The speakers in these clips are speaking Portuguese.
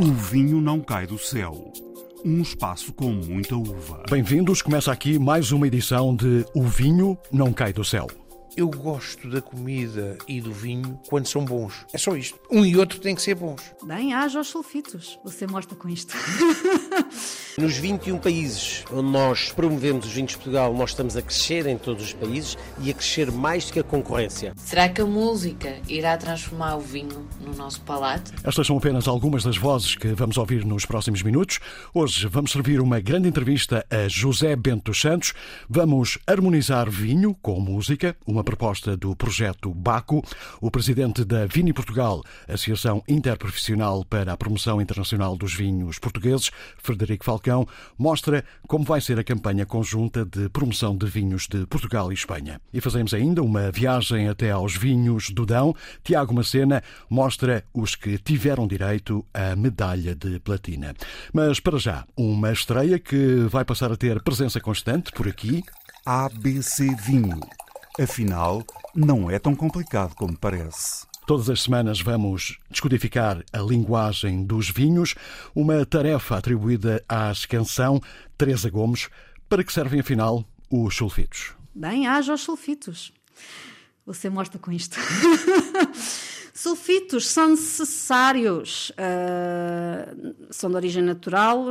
O vinho não cai do céu. Um espaço com muita uva. Bem-vindos, começa aqui mais uma edição de O Vinho Não Cai do Céu. Eu gosto da comida e do vinho quando são bons. É só isto. Um e outro têm que ser bons. Bem, haja os sulfitos. Você mostra com isto. Nos 21 países onde nós promovemos os vinhos de Portugal, nós estamos a crescer em todos os países e a crescer mais do que a concorrência. Será que a música irá transformar o vinho no nosso palato? Estas são apenas algumas das vozes que vamos ouvir nos próximos minutos. Hoje vamos servir uma grande entrevista a José Bento dos Santos. Vamos harmonizar vinho com música, uma proposta do projeto Baco. O presidente da Vini Portugal, Associação Interprofissional para a Promoção Internacional dos Vinhos Portugueses, Frederico Falcão, mostra como vai ser a campanha conjunta de promoção de vinhos de Portugal e Espanha. E fazemos ainda uma viagem até aos vinhos do Dão. Tiago Macena mostra os que tiveram direito à medalha de platina. Mas para já, uma estreia que vai passar a ter presença constante por aqui. ABC Vinho. Afinal, não é tão complicado como parece. Todas as semanas vamos descodificar a linguagem dos vinhos, uma tarefa atribuída à canção Teresa Gomes. Para que servem, afinal, os sulfitos? Bem, haja os sulfitos. Você mostra com isto. sulfitos são necessários, uh, são de origem natural,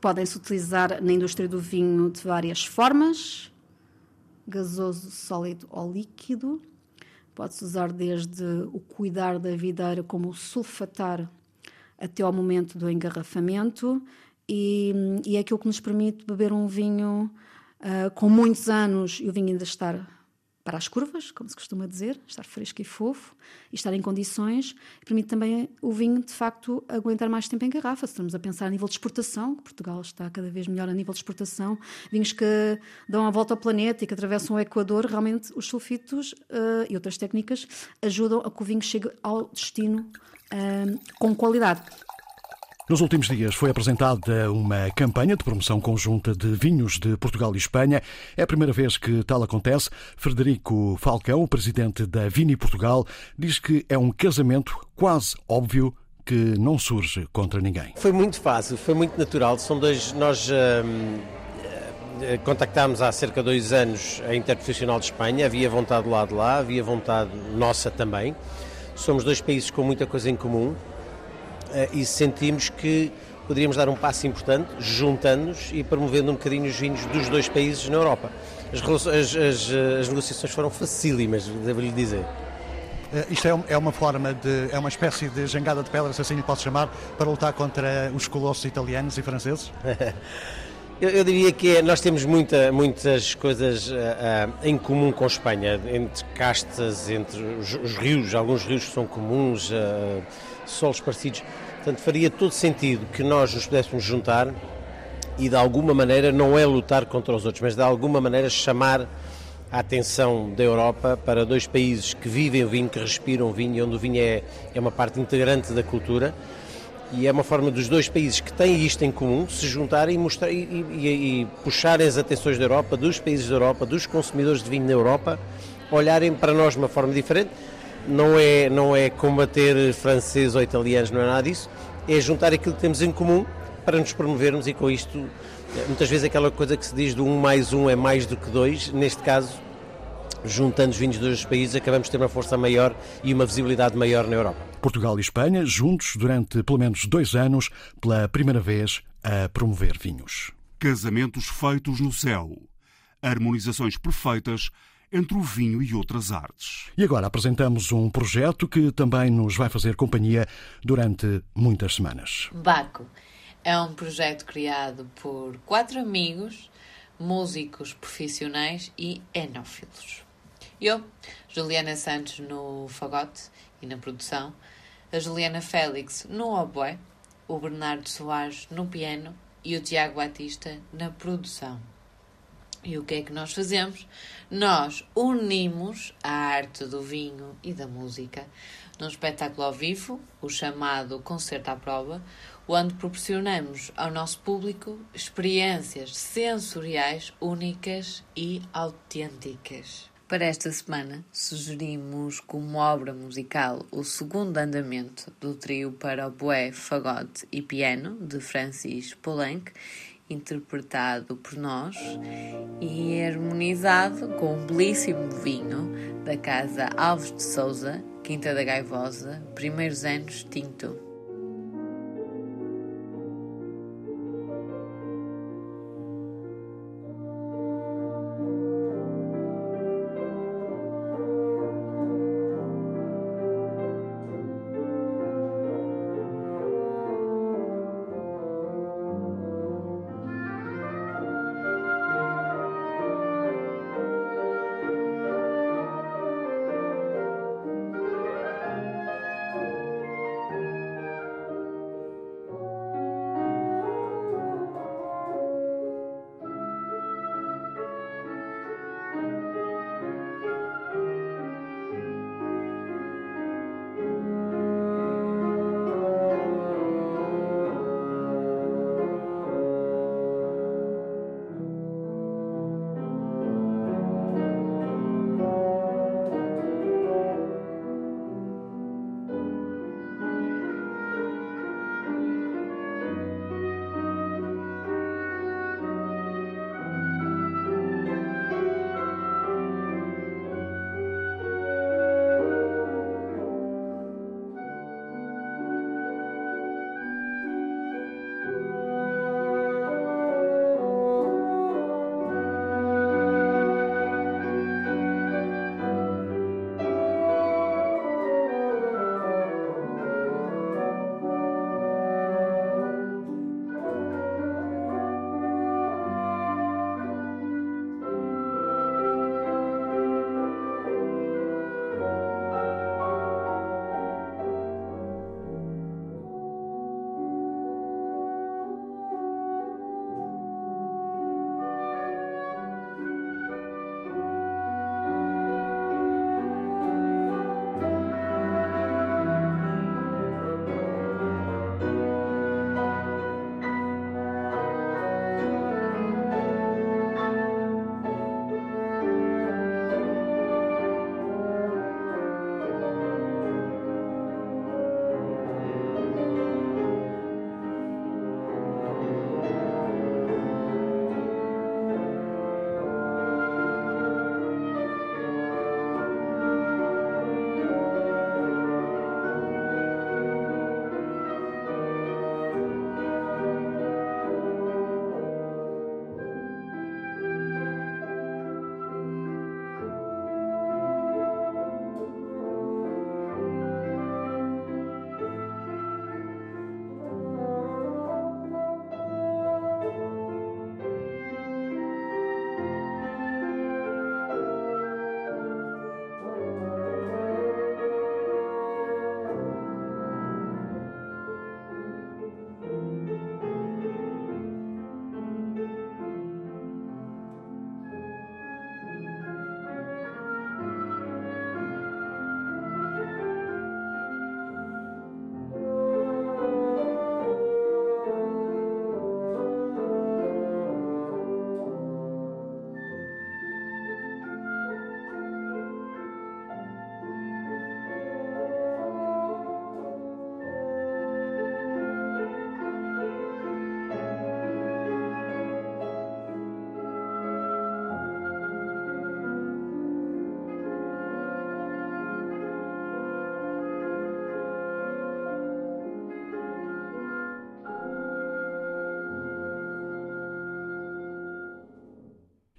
podem-se utilizar na indústria do vinho de várias formas gasoso, sólido ou líquido. Pode-se usar desde o cuidar da videira, como o sulfatar, até ao momento do engarrafamento. E, e é aquilo que nos permite beber um vinho uh, com muitos anos e o vinho ainda estar para as curvas, como se costuma dizer, estar fresco e fofo e estar em condições, permite também o vinho, de facto, aguentar mais tempo em garrafa. Se estamos a pensar a nível de exportação, Portugal está cada vez melhor a nível de exportação, vinhos que dão a volta ao planeta e que atravessam o Equador, realmente os sulfitos uh, e outras técnicas ajudam a que o vinho chegue ao destino uh, com qualidade. Nos últimos dias foi apresentada uma campanha de promoção conjunta de vinhos de Portugal e Espanha. É a primeira vez que tal acontece. Frederico Falcão, presidente da Vini Portugal, diz que é um casamento quase óbvio que não surge contra ninguém. Foi muito fácil, foi muito natural. São dois. Nós. Hum, contactámos há cerca de dois anos a Interprofissional de Espanha, havia vontade lá de lá, havia vontade nossa também. Somos dois países com muita coisa em comum eh, e sentimos que poderíamos dar um passo importante, juntando-nos e promovendo um bocadinho os vinhos dos dois países na Europa. As, as, as, as negociações foram facílimas, devo-lhe dizer. Eh, isto é, é uma forma de. é uma espécie de jangada de pedras, assim lhe posso chamar, para lutar contra os colossos italianos e franceses? eu, eu, diria que é, nós temos muita, muitas coisas uh, em comum com a Espanha, entre castas, entre os, os rios, alguns rios são comuns. Uh, solos parecidos. Portanto, faria todo sentido que nós nos pudéssemos juntar e de alguma maneira não é lutar contra os outros, mas de alguma maneira chamar a atenção da Europa para dois países que vivem o vinho, que respiram o vinho, onde o vinho é, é uma parte integrante da cultura. E é uma forma dos dois países que têm isto em comum se juntarem e, mostrar, e, e, e puxarem as atenções da Europa, dos países da Europa, dos consumidores de vinho na Europa, olharem para nós de uma forma diferente. Não é, não é combater franceses ou italianos, não é nada disso, é juntar aquilo que temos em comum para nos promovermos e com isto, muitas vezes aquela coisa que se diz do um mais um é mais do que dois, neste caso, juntando os vinhos dos dois países, acabamos de ter uma força maior e uma visibilidade maior na Europa. Portugal e Espanha, juntos durante pelo menos dois anos, pela primeira vez a promover vinhos. Casamentos feitos no céu. Harmonizações perfeitas entre o vinho e outras artes. E agora apresentamos um projeto que também nos vai fazer companhia durante muitas semanas. Baco é um projeto criado por quatro amigos, músicos profissionais e enófilos. Eu, Juliana Santos no fagote e na produção, a Juliana Félix no oboé, o Bernardo Soares no piano e o Tiago Batista na produção. E o que é que nós fazemos? Nós unimos a arte do vinho e da música num espetáculo ao vivo, o chamado Concerto à Prova, onde proporcionamos ao nosso público experiências sensoriais únicas e autênticas. Para esta semana, sugerimos como obra musical o segundo andamento do trio para oboé, fagote e piano de Francis Poulenc, interpretado por nós e harmonizado com um belíssimo vinho da casa Alves de Souza, Quinta da Gaivosa, primeiros anos tinto.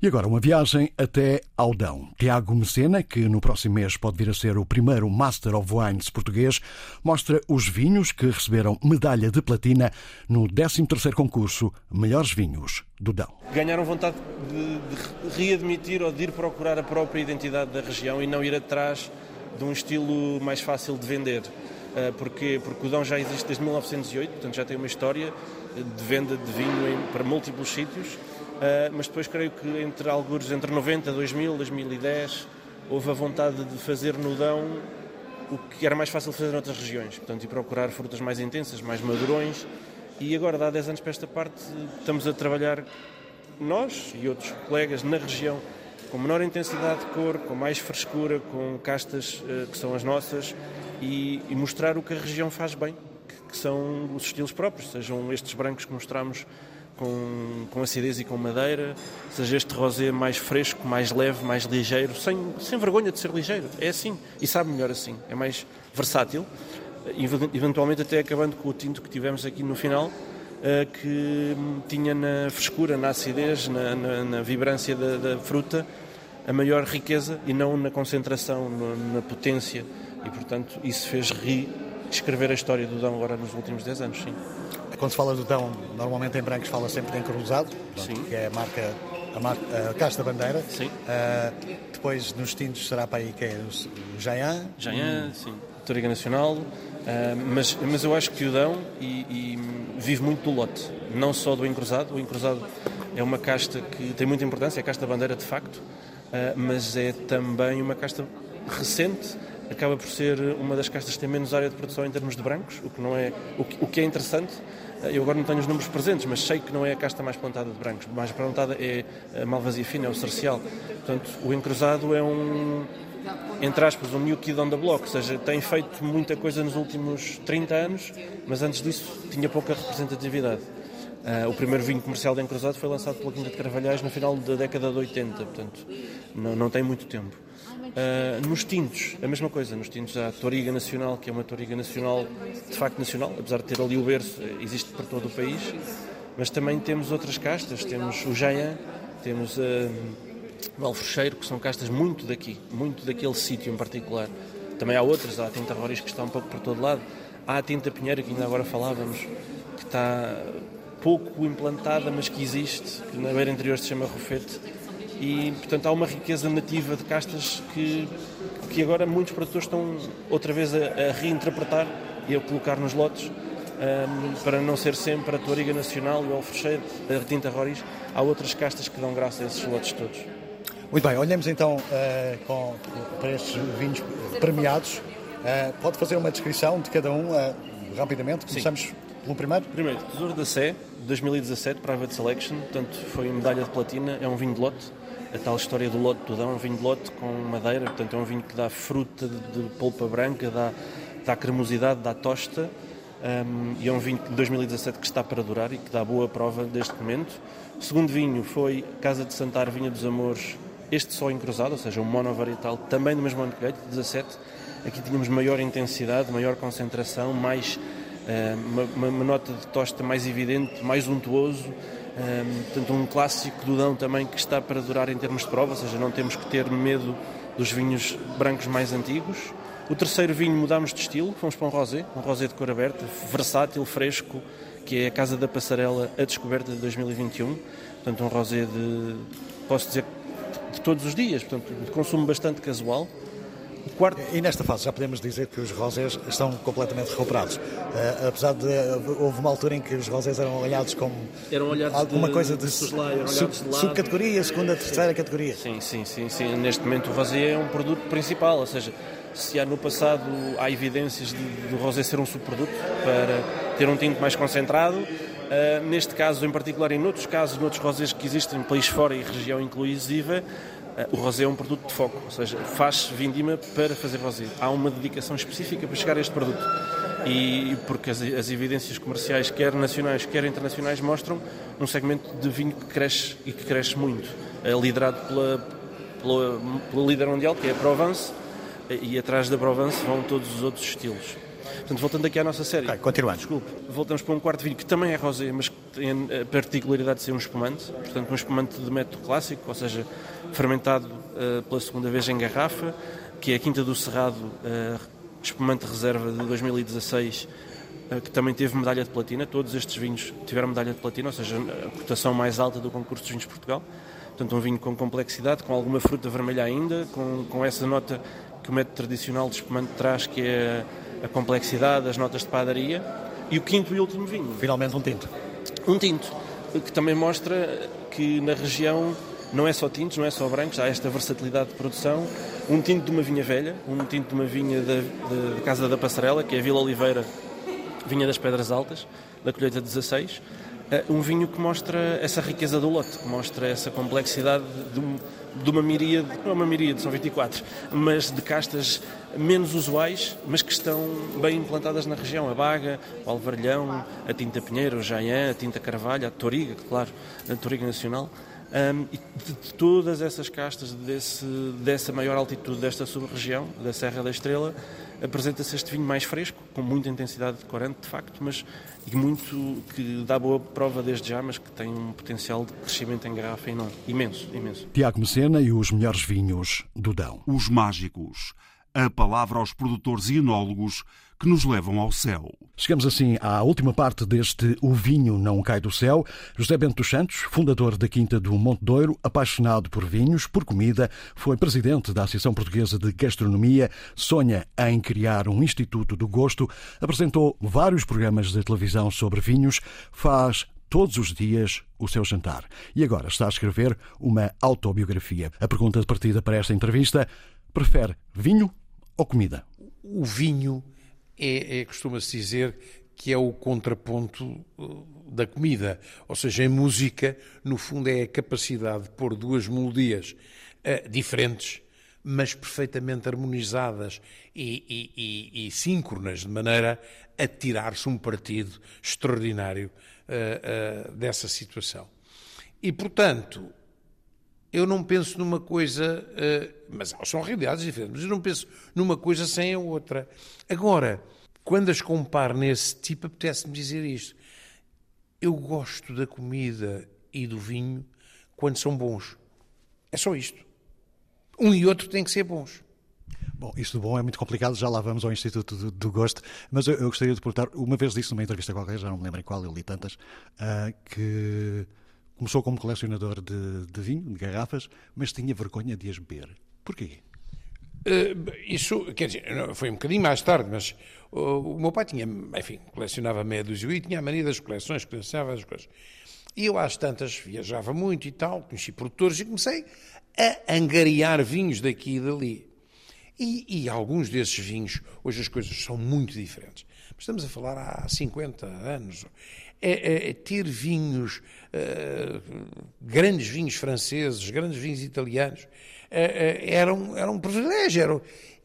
E agora uma viagem até Aldão. Tiago Mecena, que no próximo mês pode vir a ser o primeiro Master of Wines português, mostra os vinhos que receberam medalha de platina no 13º concurso Melhores Vinhos do Dão. Ganharam vontade de, de readmitir ou de ir procurar a própria identidade da região e não ir atrás de um estilo mais fácil de vender. Uh, porque, porque o Dão já existe desde 1908, portanto já tem uma história de venda de vinho para múltiplos sítios mas depois creio que entre alguns, entre 90, 2000, 2010, houve a vontade de fazer no Dão o que era mais fácil fazer noutras regiões, portanto, e procurar frutas mais intensas, mais madurões. E agora, dá 10 anos para esta parte, estamos a trabalhar, nós e outros colegas na região, com menor intensidade de cor, com mais frescura, com castas uh, que são as nossas e, e, mostrar o que a região faz bem, que, que, são os estilos próprios, sejam estes brancos que mostramos com, com acidez e com madeira, seja este rosé mais fresco, mais leve, mais ligeiro, sem, sem vergonha de ser ligeiro. É assim e sabe melhor assim, é mais versátil, eventualmente até acabando com o tinto que tivemos aqui no final eh, que tinha na frescura, na acidez, na, na, na vibrância da, da, fruta a maior riqueza e não na concentração, na potência. E, portanto, isso fez reescrever a história do Dão agora nos últimos 10 anos, sim. Quando se fala do Dão, normalmente em brancos fala sempre de encruzado, que é a marca a, marca, a casta bandeira. Uh, depois nos tintos será para aí que é o Jayan. Jayan, sim. Toriga Nacional, Uh, mas, mas eu acho que o Dão e, e vive muito do lote, não só do encruzado. O encruzado é uma casta que tem muita importância, é a casta bandeira de facto, uh, mas é também uma casta recente, acaba por ser uma das castas que tem menos área de produção em termos de brancos, o que, não é, o que, o que é interessante. Uh, eu agora não tenho os números presentes, mas sei que não é a casta mais plantada de brancos. Mais plantada é a malvasia fina, é o cercial. Portanto, o encruzado é um entre aspas, um new kid on the block, ou seja, tem feito muita coisa nos últimos 30 anos, mas antes disso tinha pouca representatividade. Uh, o primeiro vinho comercial de encruzado foi lançado pela Quinta de Carvalhais no final da década de 80, portanto, não, não tem muito tempo. Uh, nos tintos, a mesma coisa. Nos tintos há a Toriga Nacional, que é uma Toriga Nacional, de facto nacional, apesar de ter ali o berço, existe por todo o país. Mas também temos outras castas, temos o Jayan, temos. Uh, o alfrecheiro, que são castas muito daqui, muito daquele sítio em particular. Também há outras, há a tinta Roriz que está um pouco por todo lado. Há a tinta Pinheiro, que ainda agora falávamos, que está pouco implantada, mas que existe, que na beira interior se chama Rufete. E, portanto, há uma riqueza nativa de castas que, que agora muitos produtores estão outra vez a, a reinterpretar e a colocar nos lotes um, para não ser sempre a Toriga Nacional e o Alfrecheiro, a Tinta Roriz. Há outras castas que dão graça a esses lotes todos. Muito bem, olhemos então uh, com, para estes vinhos premiados. Uh, pode fazer uma descrição de cada um uh, rapidamente? Começamos Sim. pelo primeiro? Primeiro, Tesouro da Sé, 2017, Private Selection, portanto foi medalha de platina, é um vinho de lote. A tal história do lote do Dão, é um vinho de lote com madeira, portanto é um vinho que dá fruta de, de polpa branca, dá, dá cremosidade, dá tosta. Um, e é um vinho de 2017 que está para durar e que dá boa prova deste momento. O segundo vinho foi Casa de Santar Vinha dos Amores este só encruzado, ou seja, um monovarietal, também do mesmo ano que 17. Aqui tínhamos maior intensidade, maior concentração, mais uh, uma, uma, nota de tosta mais evidente, mais untuoso. Um, portanto, um clássico do Dão também que está para durar em termos de prova, ou seja, não temos que ter medo dos vinhos brancos mais antigos. O terceiro vinho mudámos de estilo, fomos para um rosé, um rosé de cor aberta, versátil, fresco, que é a Casa da Passarela, a descoberta de 2021. Portanto, um rosé de, posso dizer, de todos os dias, portanto, de consumo bastante casual. Quarto... E nesta fase já podemos dizer que os rosés estão completamente recuperados. Uh, apesar de houve uma altura em que os rosés eram olhados como eram olhados alguma de, coisa de, de sub, subcategoria, segunda, terceira categoria. Sim, sim, sim, sim. Neste momento o rosé é um produto principal, ou seja, se há no passado há evidências do rosé ser um subproduto para ter um tinto mais concentrado, Uh, neste caso em particular, e noutros casos, noutros rosés que existem, país fora e região inclusiva, o rosé é um produto de foco, ou seja, faz vindima para fazer rosé. Há uma dedicação específica para chegar a este produto. E porque as, as evidências comerciais, quer nacionais, quer internacionais, mostram um segmento de vinho que cresce e que cresce muito, uh, liderado pela, pela, pela líder mundial, que é a Provence, e atrás da Provence vão todos os outros estilos. Portanto, voltando aqui à nossa série. Okay, continuando. Desculpe. Voltamos para um quarto vinho que também é rosé, mas que tem a particularidade de ser um espumante. Portanto, um espumante de método clássico, ou seja, fermentado uh, pela segunda vez em garrafa, que é a Quinta do Cerrado, uh, espumante reserva de 2016, uh, que também teve medalha de platina. Todos estes vinhos tiveram medalha de platina, ou seja, a cotação mais alta do concurso de vinhos de Portugal. Portanto, um vinho com complexidade, com alguma fruta vermelha ainda, com, com essa nota que o método tradicional de espumante traz, que é a complexidade, as notas de padaria. E o quinto e último vinho. Finalmente um tinto. Um tinto, que também mostra que na região não é só tintos, não é só brancos, há esta versatilidade de produção. Um tinto de uma vinha velha, um tinto de uma vinha da, Casa da Passarela, que é a Vila Oliveira, vinha das Pedras Altas, da colheita 16. Eh, um vinho que mostra essa riqueza do lote, que mostra essa complexidade de, de uma miríade, não é uma miríade, são 24, mas de castas menos usuais, mas que estão bem implantadas na região. A Baga, o Alvarilhão, a Tinta Pinheiro, o Jaian, a Tinta Carvalho, a Toriga, claro, a Toriga Nacional. Um, e de, de, todas essas castas desse, dessa maior altitude desta sub-região, da Serra da Estrela, apresenta-se este vinho mais fresco, com muita intensidade de corante, de facto, mas e muito que dá boa prova desde já, mas que tem um potencial de crescimento em garrafa enorme, imenso, imenso. Tiago Mecena e os melhores vinhos do Dão. Os mágicos. A palavra aos produtores e enólogos que nos levam ao céu. Chegamos assim à última parte deste O Vinho Não Cai do Céu. José Bento dos Santos, fundador da Quinta do Monte Douro, apaixonado por vinhos, por comida, foi presidente da Associação Portuguesa de Gastronomia, sonha em criar um Instituto do Gosto, apresentou vários programas de televisão sobre vinhos, faz todos os dias o seu jantar. E agora está a escrever uma autobiografia. A pergunta de partida para esta entrevista: prefere vinho ou comida? O vinho é, é costuma-se dizer que é o contraponto uh, da comida. Ou seja, em música, no fundo, é a capacidade de pôr duas melodias uh, diferentes, mas perfeitamente harmonizadas e, e, e, e síncronas, de maneira a tirar-se um partido extraordinário uh, uh, dessa situação. E, portanto, eu não penso numa coisa, uh, mas são realidades diferentes, mas eu não penso numa coisa sem a outra. Agora, quando as comparo nesse tipo, apetece-me dizer isto. Eu gosto da comida e do vinho quando são bons. É só isto. Um e outro têm que ser bons. Bom, isto de bom é muito complicado, já lá vamos ao Instituto do, do Gosto, mas eu, eu, gostaria de perguntar, uma vez disse numa entrevista qualquer, já não me lembro em qual, eu li tantas, uh, que começou como colecionador de, de vinho, de garrafas, mas tinha vergonha de as beber. Porquê? Uh, isso, quer dizer, foi um bocadinho mais tarde, mas uh, o meu pai tinha, enfim, colecionava meia dúzia e tinha a mania das coleções, colecionava as coisas. E eu, às tantas, viajava muito e tal, conheci produtores e comecei a angariar vinhos daqui e dali. E, e, alguns desses vinhos, hoje as coisas são muito diferentes. Mas estamos a falar há 50 anos. É, é, é ter vinhos, uh, grandes vinhos franceses, grandes vinhos italianos, uh, era, um, era um privilégio. Era,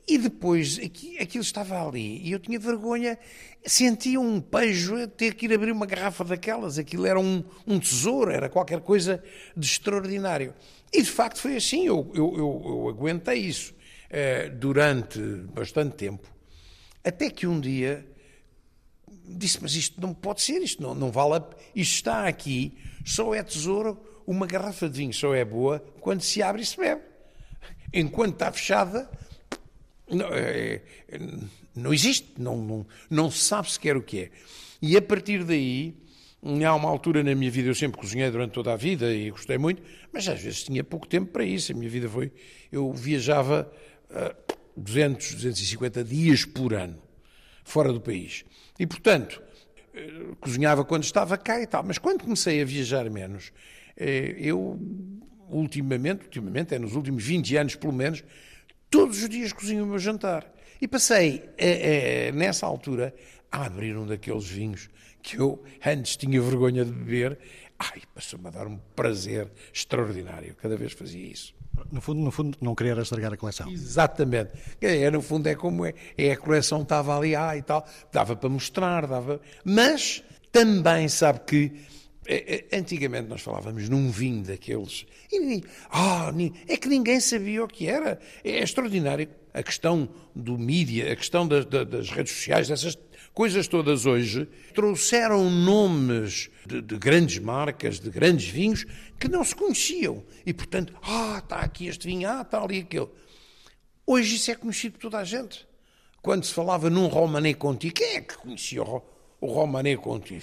e depois aquilo estava ali e eu tinha vergonha, sentia um pejo ter que ir abrir uma garrafa daquelas. Aquilo era um, um tesouro, era qualquer coisa de extraordinário. E de facto foi assim, eu, eu, eu, eu aguentei isso durante bastante tempo, até que um dia disse: Mas isto não pode ser, isto não, não vale. A... Isto está aqui, só é tesouro, uma garrafa de vinho só é boa quando se abre e se bebe. Enquanto está fechada, não, é, não existe, não, não, não se sabe sequer o que é. E a partir daí, há uma altura na minha vida, eu sempre cozinhei durante toda a vida e gostei muito, mas às vezes tinha pouco tempo para isso. A minha vida foi. Eu viajava uh, 200, 250 dias por ano, fora do país. E, portanto, uh, cozinhava quando estava cá e tal. Mas quando comecei a viajar menos, uh, eu ultimamente, ultimamente, é nos últimos 20 anos pelo menos, todos os dias cozinho o meu jantar. E passei, é, é, nessa altura, a abrir um daqueles vinhos que eu antes tinha vergonha de beber. Ai, passou-me a dar um prazer extraordinário. Cada vez fazia isso. No fundo, no fundo, não querer estragar a coleção. Exatamente. É, no fundo, é como é. é a coleção estava ali, ah, e tal. Dava para mostrar, dava. Mas também sabe que é, é, antigamente nós falávamos num vinho daqueles. E ah, é que ninguém sabia o que era. É extraordinário. A questão do mídia, a questão das, das redes sociais, dessas coisas todas hoje, trouxeram nomes de, de, grandes marcas, de grandes vinhos, que não se conheciam. E, portanto, ah, está aqui este vinho, ah, está ali aquele. Hoje isso é conhecido por toda a gente. Quando se falava num Romané Conti, quem é que conhecia o, o Romané Conti?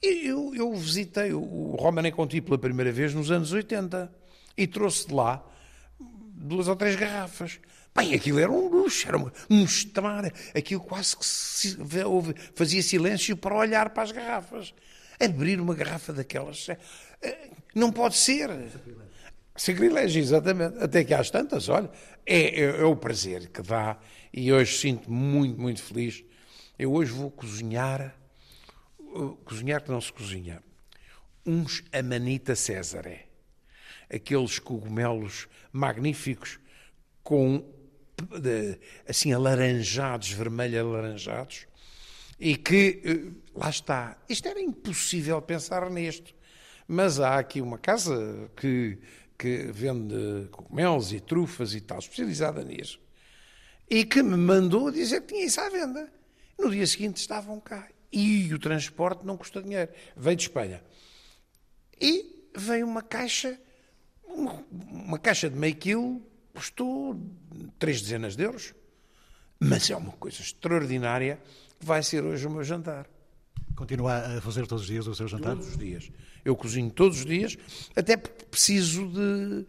Eu, eu visitei o Romané Conti pela primeira vez nos anos 80 e trouxe de lá duas ou três garrafas. Bem, aquilo era um luxo, era mostrar, aquilo quase que se, fazia silêncio para olhar para as garrafas. Abrir uma garrafa daquelas é, é, não pode ser. Sacrilégio, exatamente. Até que às tantas, olha, é, é, é o prazer que dá e hoje sinto-me muito, muito feliz. Eu hoje vou cozinhar cozinhar que não se cozinha, uns Amanita César. aqueles cogumelos magníficos com assim alaranjados, vermelho alaranjados, e que eh, lá está. Isto era impossível pensar nisto. Mas há aqui uma casa que, que vende cogumelos e trufas e tal, especializada nisso, e que me mandou dizer que tinha isso à venda. No dia seguinte estavam cá. E o transporte não custa dinheiro. Veio de Espanha. E veio uma caixa, uma, uma caixa de meio quilo, custou três dezenas de euros. Mas é uma coisa extraordinária que vai ser hoje o meu jantar. Continua a fazer todos os dias o seu jantar? Todos os dias. Eu cozinho todos os dias, até porque preciso de,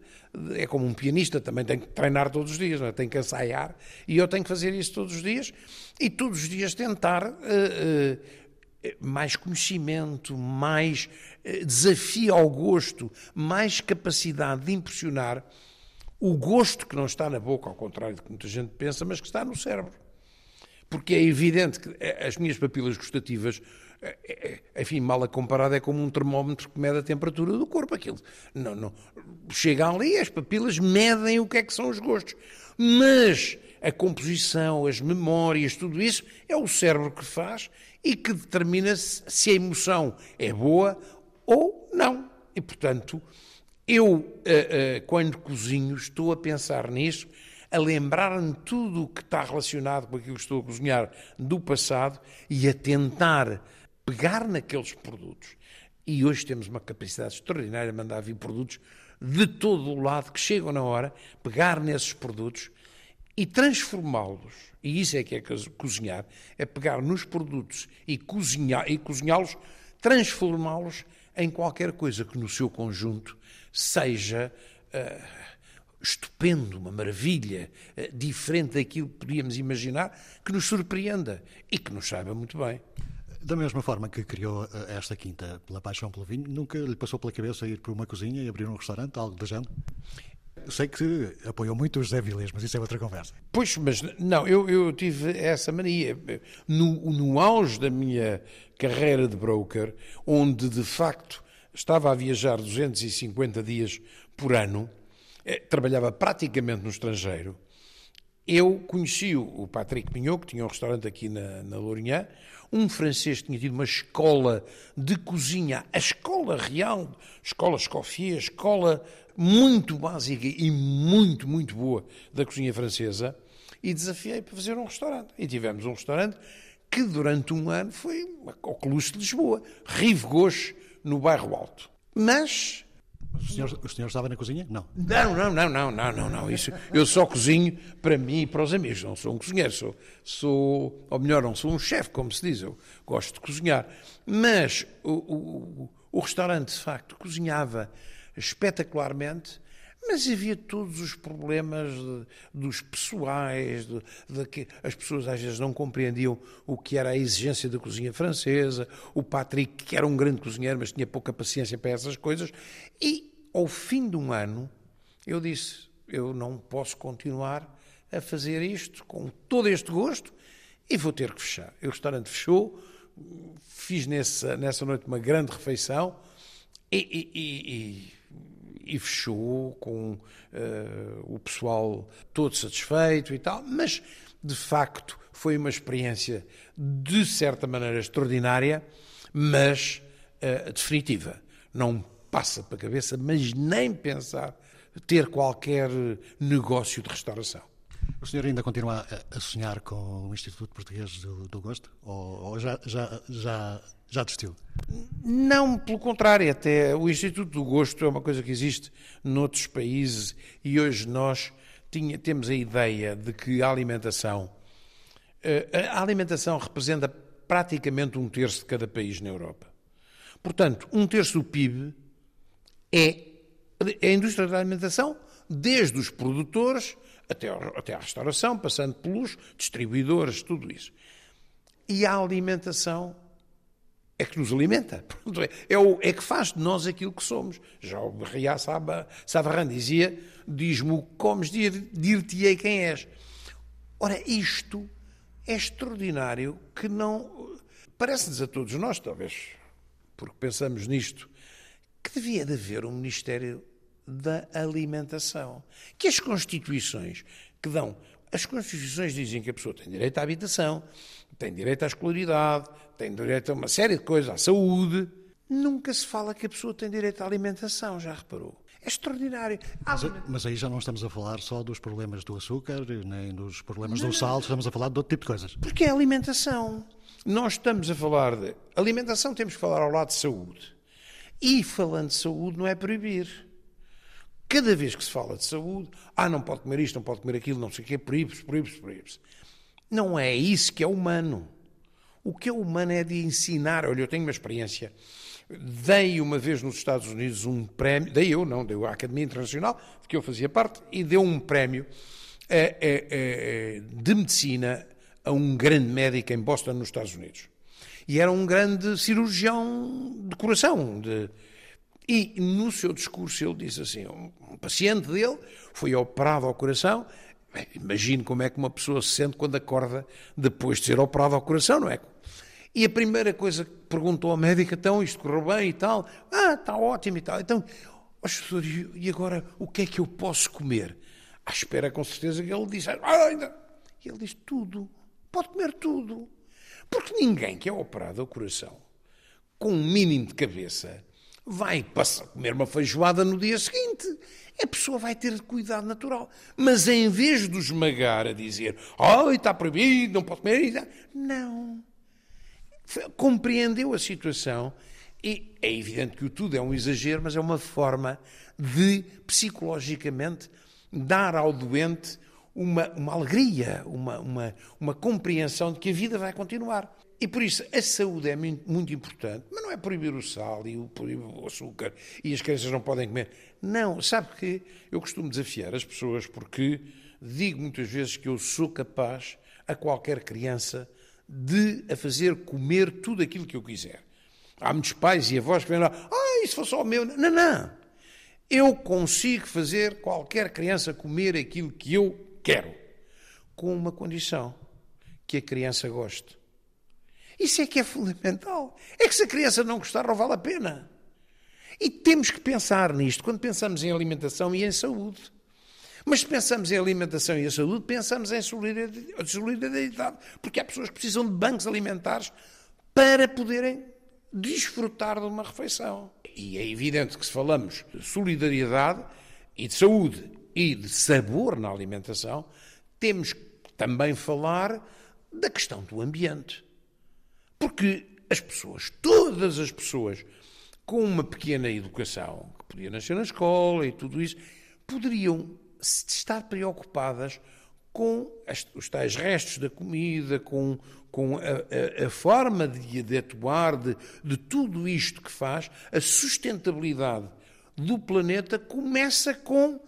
de é como um pianista, também tem que treinar todos os dias, é? tem que ensaiar, e eu tenho que fazer isso todos os dias, e todos os dias tentar uh, uh, mais conhecimento, mais uh, desafio ao gosto, mais capacidade de impressionar o gosto que não está na boca, ao contrário do que muita gente pensa, mas que está no cérebro. Porque é evidente que as minhas papilas gustativas é, é, enfim, mal a comparado, é como um termómetro que mede a temperatura do corpo. Aquilo não, não, chega ali, as papilas medem o que é que são os gostos. Mas a composição, as memórias, tudo isso é o cérebro que faz e que determina se a emoção é boa ou não. E, portanto, eu, eh, eh, quando cozinho, estou a pensar nisso, a lembrar-me tudo o que está relacionado com aquilo que estou a cozinhar do passado e a tentar pegar naqueles produtos. E hoje temos uma capacidade extraordinária de mandar vir produtos de todo o lado que chegam na hora, pegar nesses produtos e transformá-los. E isso é que é cozinhar, é pegar nos produtos e cozinhar e cozinhá-los, transformá-los em qualquer coisa que no seu conjunto seja uh, estupendo, uma maravilha, uh, diferente daquilo que podíamos imaginar, que nos surpreenda e que nos saiba muito bem. Da mesma forma que criou eh, esta quinta pela paixão pelo vinho, nunca lhe passou pela cabeça ir para uma cozinha e abrir um restaurante, algo do género? Sei que apoiou muito o José Vilés, mas isso é outra conversa. Pois, mas não, eu, eu tive essa mania. No, no auge da minha carreira de broker, onde de facto estava a viajar 250 dias por ano, eh, trabalhava praticamente no estrangeiro, eu conheci o Patrick Mignot, que tinha um restaurante aqui na, na Lourinhã, um francês que tinha tido uma escola de cozinha, a escola real, escola Escoffier, escola muito básica e muito, muito boa da cozinha francesa, e desafiei para fazer um restaurante. E tivemos um restaurante que durante um ano foi ao Coluche de Lisboa, Rive Gauche, no bairro Alto. Mas o senhor, o senhor, estava na cozinha? Não. Não, não, não, não, não, não, não. Isso, eu só cozinho para mim e para os amigos. Não sou um cozinheiro, sou, sou ou melhor, não sou um chefe, como se diz. Eu gosto de cozinhar. Mas o, o, o restaurante, de facto, cozinhava espetacularmente mas havia todos os problemas de, dos pessoais, de, de, que as pessoas às vezes não compreendiam o que era a exigência da cozinha francesa, o Patrick, que era um grande cozinheiro, mas tinha pouca paciência para essas coisas, e ao fim de um ano eu disse, eu não posso continuar a fazer isto com todo este gosto e vou ter que fechar. O restaurante fechou, fiz nessa, nessa noite uma grande refeição. E, e, e e fechou com uh, o pessoal todo satisfeito e tal, mas de facto foi uma experiência de certa maneira extraordinária, mas uh, definitiva. Não passa para a cabeça, mas nem pensar ter qualquer negócio de restauração. O senhor ainda continua a, sonhar com o Instituto Português do, do Gosto? Ou, ou já, já, já já desistiu? Não, pelo contrário, até o Instituto do Gosto é uma coisa que existe noutros países e hoje nós tinha, temos a ideia de que a alimentação, eh, a alimentação representa praticamente um terço de cada país na Europa. Portanto, um terço do PIB é, é a indústria da alimentação, desde os produtores até, até a restauração, passando pelos distribuidores, tudo isso. E a alimentação é que nos alimenta. É, é, o, é que faz de nós aquilo que somos. Já o Ria Savarran dizia: diz-me o que comes, dir-te-ei quem és. Ora, isto é extraordinário que não. Parece-nos a todos nós, talvez, porque pensamos nisto, que devia de haver um Ministério da alimentação. Que as Constituições que dão. As Constituições dizem que a pessoa tem direito à habitação, tem direito à escolaridade, tem direito a uma série de coisas, à saúde. Nunca se fala que a pessoa tem direito à alimentação, já reparou? É extraordinário. Mas, mas, aí já não estamos a falar só dos problemas do açúcar, nem dos problemas não, do sal, estamos a falar de outro tipo de coisas. Porque é alimentação. Nós estamos a falar de alimentação, temos que falar ao lado de saúde. E falando de saúde, não é proibir. Cada vez que se fala de saúde, ah, não pode comer isto, não pode comer aquilo, não sei o quê, proíbe-se, proíbe-se, proíbe-se. Não é isso que é humano. O que é humano é de ensinar. Olha, eu tenho uma experiência Dei uma vez nos Estados Unidos um prémio, dei eu, não, deu a Academia Internacional, de que eu fazia parte, e deu um prémio eh, eh, eh, de medicina a um grande médico em Boston, nos Estados Unidos. E era um grande cirurgião de coração. De... E no seu discurso ele disse assim: um paciente dele foi operado ao coração. Imagine como é que uma pessoa se sente quando acorda depois de ser operado ao coração, não é? E a primeira coisa que perguntou ao médico, então, isto correu bem e tal. Ah, está ótimo e tal. Então, oh, senhor, e agora o que é que eu posso comer? À espera, com certeza, que ele disse, ah, ainda. E ele disse, tudo. Pode comer tudo. Porque ninguém que é operado ao coração, com um mínimo de cabeça, vai passar a comer uma feijoada no dia seguinte. A pessoa vai ter cuidado natural. Mas em vez de esmagar a dizer, oh, está proibido, não pode comer, não compreendeu a situação e é evidente que o tudo é um exagero, mas é uma forma de, psicologicamente, dar ao doente uma, uma alegria, uma, uma, uma compreensão de que a vida vai continuar. E por isso a saúde é muito importante, mas não é proibir o sal e o, o açúcar e as crianças não podem comer. Não, sabe que eu costumo desafiar as pessoas porque digo muitas vezes que eu sou capaz a qualquer criança de a fazer comer tudo aquilo que eu quiser. Há muitos pais e avós que vêm lá, ah, isso foi só o meu. Não, não. Eu consigo fazer qualquer criança comer aquilo que eu quero, com uma condição: que a criança goste. Isso é que é fundamental. É que se a criança não gostar, não vale a pena. E temos que pensar nisto quando pensamos em alimentação e em saúde. Mas se pensamos em alimentação e a saúde, pensamos em solidariedade, porque há pessoas que precisam de bancos alimentares para poderem desfrutar de uma refeição. E é evidente que se falamos de solidariedade e de saúde e de sabor na alimentação, temos que também falar da questão do ambiente. Porque as pessoas, todas as pessoas, com uma pequena educação, que podia nascer na escola e tudo isso, poderiam estar preocupadas com os tais restos da comida, com, com a, a, a forma de, de atuar, de, de tudo isto que faz, a sustentabilidade do planeta começa com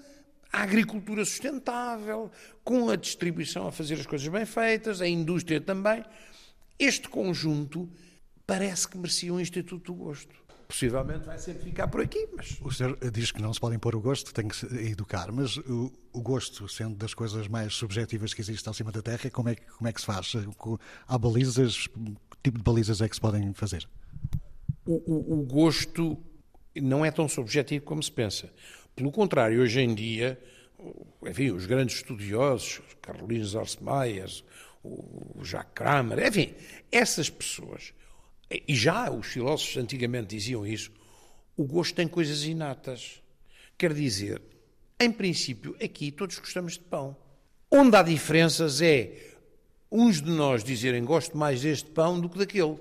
a agricultura sustentável, com a distribuição a fazer as coisas bem feitas, a indústria também. Este conjunto parece que merecia um Instituto do Gosto possivelmente vai sempre ficar por aqui. Mas... O senhor diz que não se pode impor o gosto, tem que se educar, mas o, o gosto, sendo das coisas mais subjetivas que existem acima da Terra, como é, que, como é que se faz? Há balizas, que tipo de balizas é que se podem fazer? O, o, o gosto não é tão subjetivo como se pensa. Pelo contrário, hoje em dia, enfim, os grandes estudiosos, Carolina Zorce o Jacques Kramer, enfim, essas pessoas e já os filósofos antigamente diziam isso, o gosto tem coisas inatas. Quer dizer, em princípio, aqui todos gostamos de pão. Onde há diferenças é uns de nós dizerem gosto mais deste pão do que daquele.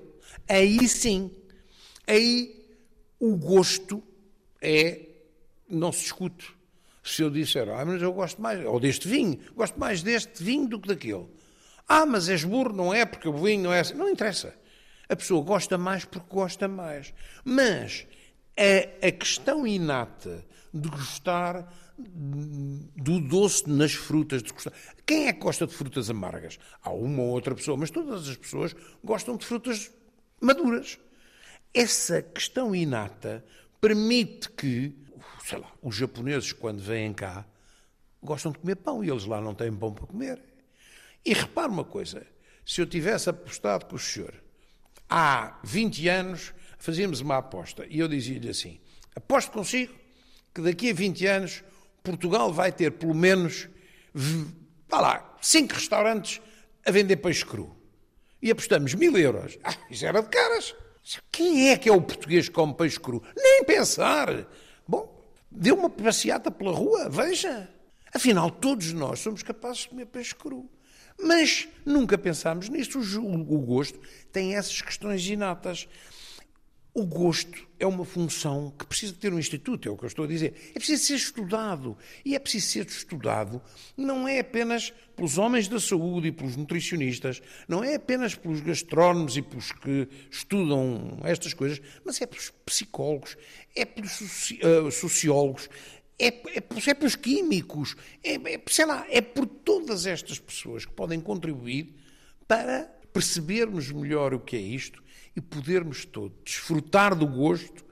Aí sim, aí o gosto é, não se discute. Se eu disser, ah, mas eu gosto mais, ou deste vinho, gosto mais deste vinho do que daquele. Ah, mas és burro, não é, porque o vinho não é assim. Não interessa. A pessoa gosta mais porque gosta mais. Mas a, a questão inata de gostar do doce nas frutas. De gostar. Quem é que gosta de frutas amargas? Há uma ou outra pessoa, mas todas as pessoas gostam de frutas maduras. Essa questão inata permite que, sei lá, os japoneses, quando vêm cá, gostam de comer pão e eles lá não têm pão para comer. E repare uma coisa: se eu tivesse apostado com o senhor há 20 anos fazíamos uma aposta e eu dizia-lhe assim: aposto consigo que daqui a 20 anos Portugal vai ter pelo menos, vá lá, cinco restaurantes a vender peixe cru. E apostamos mil euros. Ah, isso era de caras. Quem é que é o português que come peixe cru? Nem pensar. Bom, dê uma passeata pela rua, veja. Afinal, todos nós somos capazes de comer peixe cru. Mas nunca pensámos nisso. O gosto tem essas questões inatas. O gosto é uma função que precisa ter um instituto, é o que eu estou a dizer. É preciso ser estudado. E é preciso ser estudado não é apenas pelos homens da saúde e pelos nutricionistas, não é apenas pelos gastrónomos e pelos que estudam estas coisas, mas é pelos psicólogos, é pelos eh, sociólogos, é, é, é pelos químicos, é, é, sei lá, é por todas estas pessoas que podem contribuir para percebermos melhor o que é isto e podermos todos desfrutar do gosto,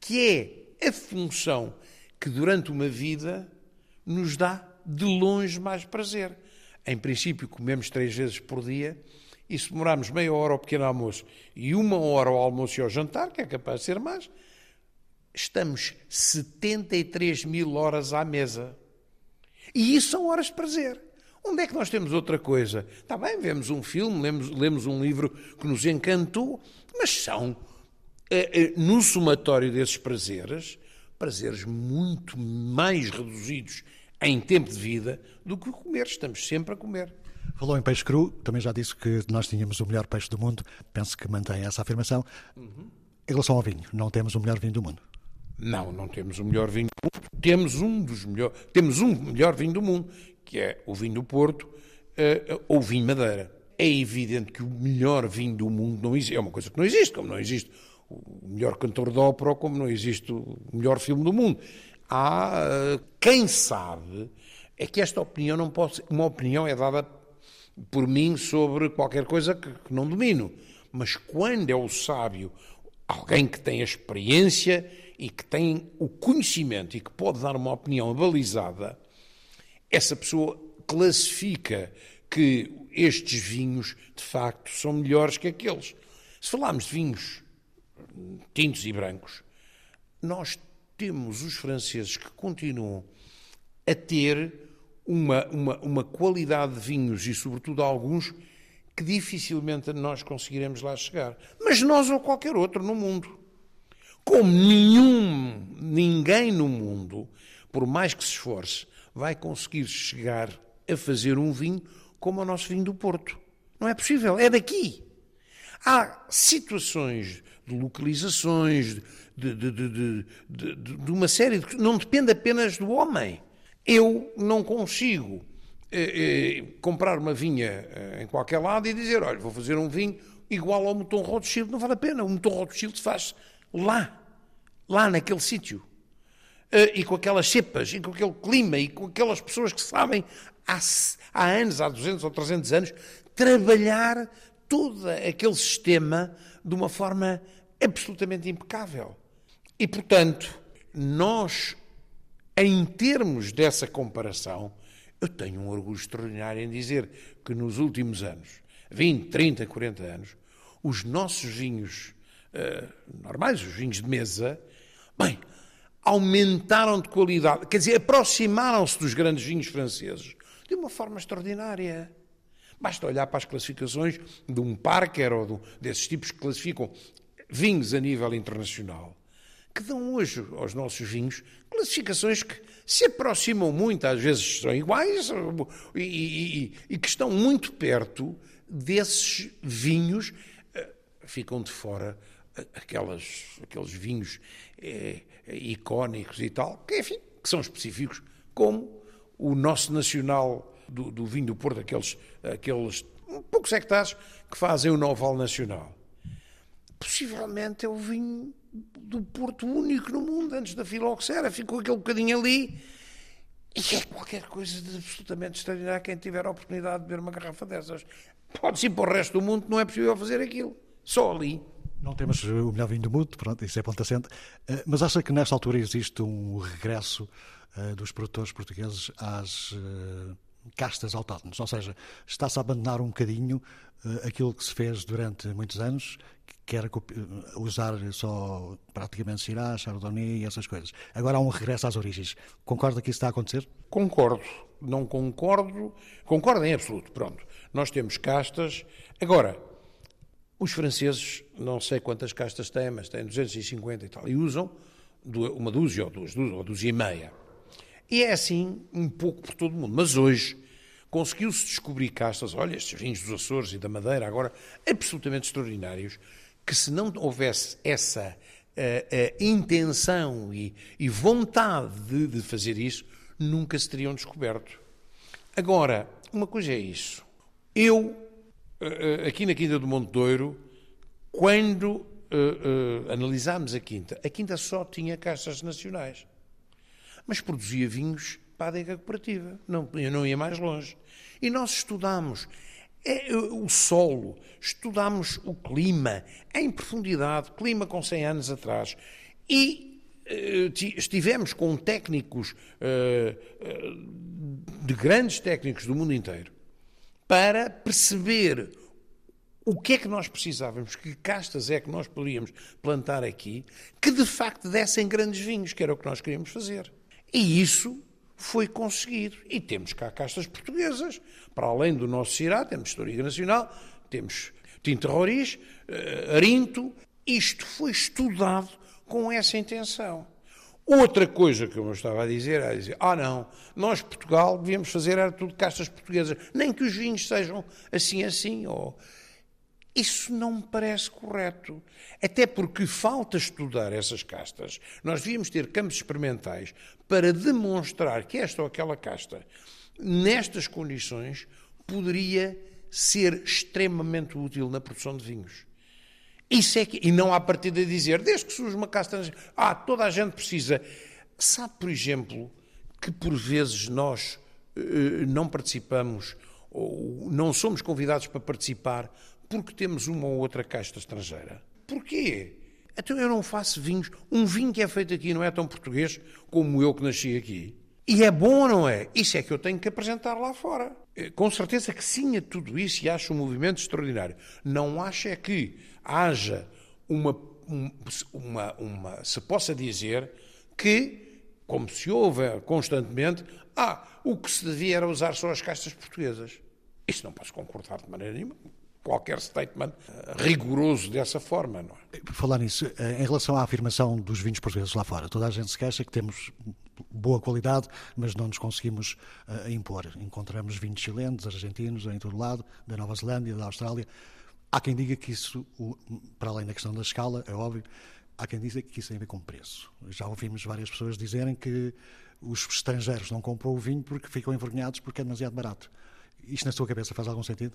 que é a função que durante uma vida nos dá de longe mais prazer. Em princípio, comemos três vezes por dia e se demorarmos meia hora ao pequeno almoço e uma hora ao almoço e ao jantar, que é capaz de ser mais, estamos 73 mil horas à mesa. E isso são horas de prazer. Onde é que nós temos outra coisa? Está bem, vemos um filme, lemos, lemos um livro que nos encantou, mas são, é, é, no somatório desses prazeres, prazeres muito mais reduzidos em tempo de vida do que comer. Estamos sempre a comer. Falou em peixe cru, também já disse que nós tínhamos o melhor peixe do mundo. Penso que mantém essa afirmação. Uhum. Em relação ao vinho, não temos o melhor vinho do mundo. Não, não temos o melhor vinho do mundo. Temos um dos melhores, temos um melhor vinho do mundo, que é o vinho do Porto uh, ou o vinho Madeira. É evidente que o melhor vinho do mundo não existe. É uma coisa que não existe, como não existe o melhor cantor de ópera como não existe o melhor filme do mundo. Há uh, quem sabe é que esta opinião não pode ser, uma opinião é dada por mim sobre qualquer coisa que, que não domino. Mas quando é o sábio, alguém que tem a experiência e que tem o conhecimento e que pode dar uma opinião balizada, essa pessoa classifica que estes vinhos, de facto, são melhores que aqueles. Se falarmos de vinhos tintos e brancos, nós temos os franceses que continuam a ter uma, uma, uma qualidade de vinhos e, sobretudo, alguns que dificilmente nós conseguiremos lá chegar. Mas nós ou qualquer outro no mundo. Como nenhum, ninguém no mundo, por mais que se esforce, vai conseguir chegar a fazer um vinho como o nosso vinho do Porto. Não é possível, é daqui. Há situações de localizações, de, de, de, de, uma série de. Não depende apenas do homem. Eu não consigo eh, eh, comprar uma vinha eh, em qualquer lado e dizer: olha, vou fazer um vinho igual ao Mouton Rothschild. Não vale a pena. O Mouton Rothschild faz lá, lá naquele sítio. Uh, e com aquelas cepas, e com aquele clima, e com aquelas pessoas que sabem há, há anos, há 200 ou 300 anos, trabalhar todo aquele sistema de uma forma absolutamente impecável. E, portanto, nós, em termos dessa comparação, eu tenho um orgulho extraordinário em dizer que nos últimos anos, 20, 30, 40 anos, os nossos vinhos normais, os vinhos de mesa, bem, aumentaram de qualidade, quer dizer, aproximaram-se dos grandes vinhos franceses de uma forma extraordinária. Basta olhar para as classificações de um Parker ou de, desses tipos que classificam vinhos a nível internacional, que dão hoje aos nossos vinhos classificações que se aproximam muito, às vezes são iguais, e, e, e que estão muito perto desses vinhos, eh, ficam de fora aquelas, aqueles vinhos é, icónicos e tal, que, enfim, que são específicos, como o nosso nacional do, do vinho do Porto, aqueles, aqueles poucos hectares que fazem o Noval Nacional. Possivelmente é o vinho do Porto único no mundo, antes da filoxera, ficou aquele bocadinho ali. E é qualquer coisa de absolutamente extraordinário quem tiver a oportunidade de beber uma garrafa dessas. Pode-se ir para o resto do mundo, não é possível fazer aquilo. Só ali. Não temos o melhor vinho do mundo, pronto, isso é ponto assente. Eh, mas acha que nesta altura existe um regresso eh, dos produtores portugueses às eh, castas autóctones? Ou seja, está-se a abandonar um bocadinho aquilo que se fez durante muitos anos, quer usar só praticamente Syrah, Chardonnay e essas coisas. Agora há um regresso às origens. Concorda que isso está a acontecer? Concordo. Não concordo. Concordo em absoluto. Pronto. Nós temos castas. Agora, os franceses, não sei quantas castas têm, mas têm 250 e tal, e usam uma dúzia ou duas, ou dúzia e meia. E é assim um pouco por todo o mundo. Mas hoje conseguiu-se descobrir castas, olha, estes vinhos dos Açores e da Madeira, agora absolutamente extraordinários, que se não houvesse essa uh, uh, intenção e, e vontade de, de, fazer isso, nunca se teriam descoberto. Agora, uma coisa é isso. Eu, uh, aqui na Quinta do Monte Douro, quando analisámos a Quinta, a Quinta só tinha castas nacionais, mas produzia vinhos para a adega cooperativa, não, não ia mais longe. E nós estudámos é, o solo, estudamos o clima em profundidade, clima com 100 anos atrás, e estivemos com técnicos, de grandes técnicos do mundo inteiro, para perceber o que é que nós precisávamos, que castas é que nós poderíamos plantar aqui, que de facto dessem grandes vinhos, que era o que nós queríamos fazer. E isso foi conseguido. E temos cá castas portuguesas. Para além do nosso Cirá, temos História Nacional, temos Tinta Roriz, uh, Arinto. Isto foi estudado com essa intenção. Outra coisa que eu estava a dizer era dizer, ah não, nós Portugal devíamos fazer era tudo castas portuguesas, nem que os vinhos sejam assim assim, ou isso não me parece correto. Até porque falta estudar essas castas. Nós devíamos ter campos experimentais para demonstrar que esta ou aquela casta, nestas condições, poderia ser extremamente útil na produção de vinhos. Isso é que, e não há partida a dizer, desde que surge uma casta, ah, toda a gente precisa. Sabe, por exemplo, que por vezes nós uh, não participamos ou não somos convidados para participar porque temos uma ou outra casta estrangeira. Porquê? Então eu não faço vinhos. Um vinho que é feito aqui não é tão português como eu que nasci aqui. E é bom ou não é? Isso é que eu tenho que apresentar lá fora. Eh, com certeza que sim a tudo isso e acho um movimento extraordinário. Não acho é que haja uma, uma, uma se possa dizer que, como se ouve constantemente, ah, o que se devia era usar só as castas portuguesas. Isso não posso concordar de maneira nenhuma qualquer statement rigoroso dessa forma. Não é? Por falar nisso, eh, em relação à afirmação dos vinhos portugueses lá fora, toda a gente se queixa que temos boa qualidade, mas não nos conseguimos uh, impor. Encontramos vinhos chilenos, argentinos, em todo lado, da Nova Zelândia, da Austrália. Há quem diga que isso, para além da questão da escala, é óbvio, há quem diga que isso tem a ver com preço. Já ouvimos várias pessoas dizerem que os estrangeiros não compram o vinho porque ficam envergonhados porque é demasiado barato. Isto na sua cabeça faz algum sentido?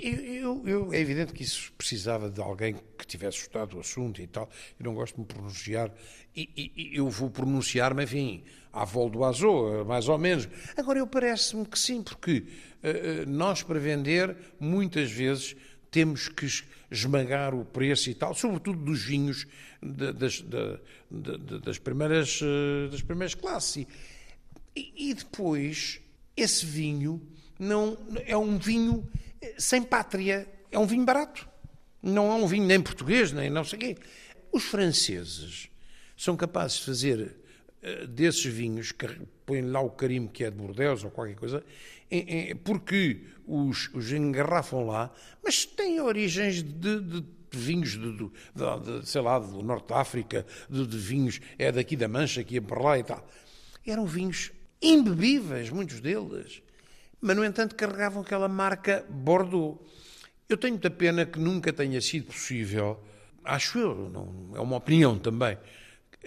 Eu, eu, é evidente que isso precisava de alguém que tivesse estudado o assunto e tal. Eu não gosto de me pronunciar. E, e, eu vou pronunciar-me, enfim, à volta do azul, mais ou menos. Agora, eu parece-me que sim, porque uh, nós, para vender, muitas vezes temos que esmagar o preço e tal, sobretudo dos vinhos das, de, das, primeiras, uh, das primeiras classes. E, e depois, esse vinho não é um vinho sem pátria. É um vinho barato. Não é um vinho nem português, nem não sei o quê. Os franceses são capazes de fazer uh, desses vinhos, que põem lá o carimbo que é de Bordeaux ou qualquer coisa, porque os, os engarrafam lá, mas têm origens de, de vinhos de, de, de, sei lá, do Norte da África, de, de, vinhos, é daqui da Mancha, aqui é por lá e tal. Eram vinhos imbebíveis, muitos deles mas no entanto carregavam aquela marca Bordeaux. Eu tenho muita pena que nunca tenha sido possível, acho eu, não, é uma opinião também,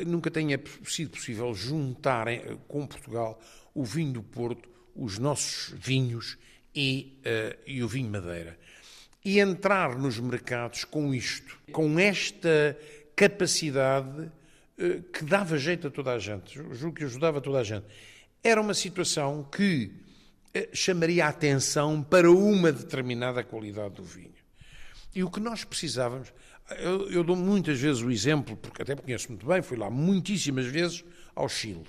nunca tenha sido possível juntar com Portugal o vinho do Porto, os nossos vinhos e, uh, e o vinho Madeira. E entrar nos mercados com isto, com esta capacidade uh, que dava jeito a toda a gente, julgo que ajudava toda a gente. Era uma situação que chamaria a atenção para uma determinada qualidade do vinho. E o que nós precisávamos, eu, eu dou muitas vezes o exemplo, porque até conheço muito bem, fui lá muitíssimas vezes ao Chile.